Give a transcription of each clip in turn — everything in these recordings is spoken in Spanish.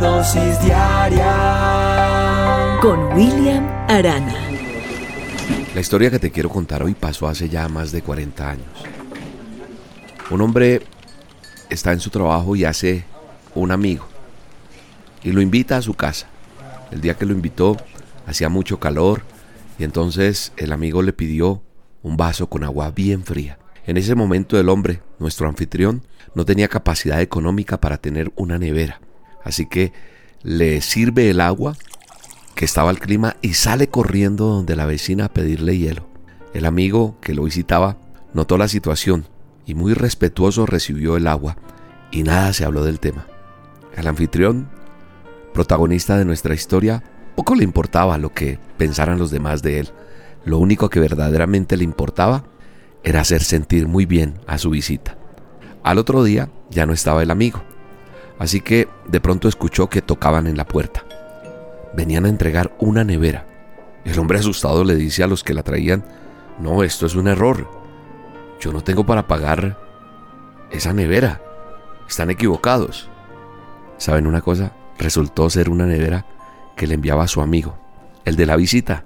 dosis diaria con William Arana. La historia que te quiero contar hoy pasó hace ya más de 40 años. Un hombre está en su trabajo y hace un amigo y lo invita a su casa. El día que lo invitó hacía mucho calor y entonces el amigo le pidió un vaso con agua bien fría. En ese momento el hombre, nuestro anfitrión, no tenía capacidad económica para tener una nevera. Así que le sirve el agua que estaba al clima y sale corriendo donde la vecina a pedirle hielo. El amigo que lo visitaba notó la situación y muy respetuoso recibió el agua y nada se habló del tema. El anfitrión, protagonista de nuestra historia, poco le importaba lo que pensaran los demás de él. Lo único que verdaderamente le importaba era hacer sentir muy bien a su visita. Al otro día ya no estaba el amigo, así que de pronto escuchó que tocaban en la puerta. Venían a entregar una nevera. El hombre asustado le dice a los que la traían, no, esto es un error. Yo no tengo para pagar esa nevera. Están equivocados. ¿Saben una cosa? Resultó ser una nevera que le enviaba a su amigo, el de la visita.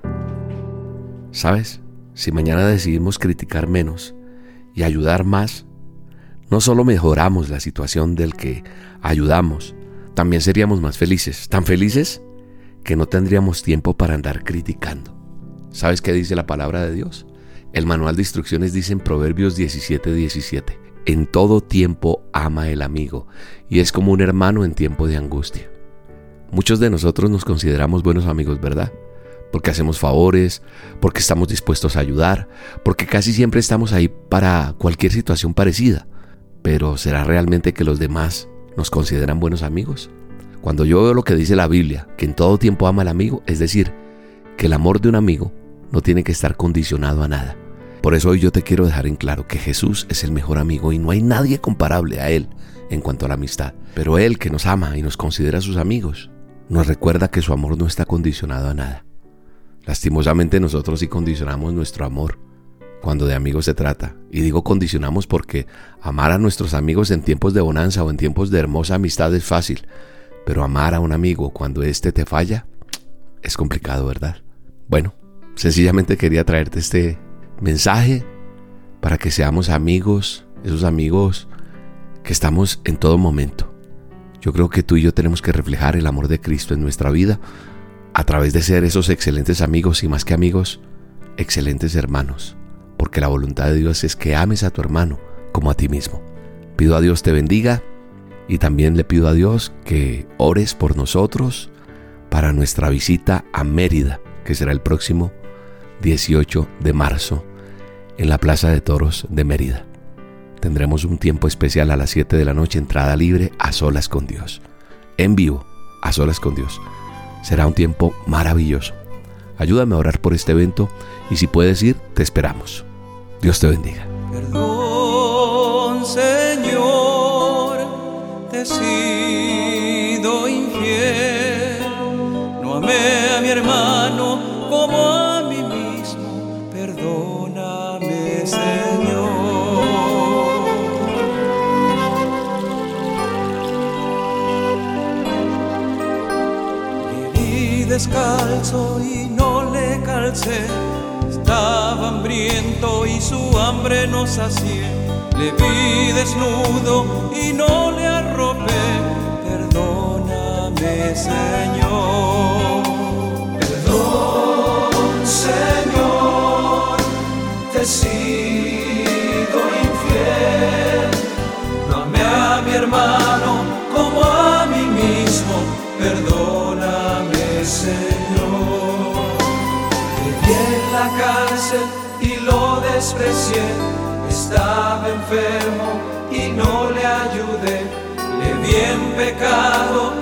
¿Sabes? Si mañana decidimos criticar menos y ayudar más, no solo mejoramos la situación del que ayudamos, también seríamos más felices. Tan felices que no tendríamos tiempo para andar criticando. ¿Sabes qué dice la palabra de Dios? El manual de instrucciones dice en Proverbios 17:17, 17, en todo tiempo ama el amigo y es como un hermano en tiempo de angustia. Muchos de nosotros nos consideramos buenos amigos, ¿verdad? Porque hacemos favores, porque estamos dispuestos a ayudar, porque casi siempre estamos ahí para cualquier situación parecida. Pero ¿será realmente que los demás nos consideran buenos amigos? Cuando yo veo lo que dice la Biblia, que en todo tiempo ama al amigo, es decir, que el amor de un amigo no tiene que estar condicionado a nada. Por eso hoy yo te quiero dejar en claro que Jesús es el mejor amigo y no hay nadie comparable a Él en cuanto a la amistad. Pero Él que nos ama y nos considera sus amigos, nos recuerda que su amor no está condicionado a nada. Lastimosamente nosotros sí condicionamos nuestro amor cuando de amigos se trata. Y digo condicionamos porque amar a nuestros amigos en tiempos de bonanza o en tiempos de hermosa amistad es fácil, pero amar a un amigo cuando éste te falla es complicado, ¿verdad? Bueno, sencillamente quería traerte este mensaje para que seamos amigos, esos amigos que estamos en todo momento yo creo que tú y yo tenemos que reflejar el amor de Cristo en nuestra vida a través de ser esos excelentes amigos y más que amigos, excelentes hermanos, porque la voluntad de Dios es que ames a tu hermano como a ti mismo. Pido a Dios te bendiga y también le pido a Dios que ores por nosotros para nuestra visita a Mérida, que será el próximo 18 de marzo en la Plaza de Toros de Mérida tendremos un tiempo especial a las 7 de la noche, entrada libre a solas con Dios. En vivo, a solas con Dios. Será un tiempo maravilloso. Ayúdame a orar por este evento y si puedes ir, te esperamos. Dios te bendiga. Perdón, Señor, te he sido infiel. No amé a mi hermano como a mí mismo. Perdóname, Señor. descalzo y no le calcé. Estaba hambriento y su hambre no sacié. Le vi desnudo y no le arropé. Perdóname, Señor. Perdón, Señor, te sido infiel. Amé a mi hermano como a mí mismo. Perdóname. La cárcel y lo desprecié, estaba enfermo y no le ayudé, si en pecado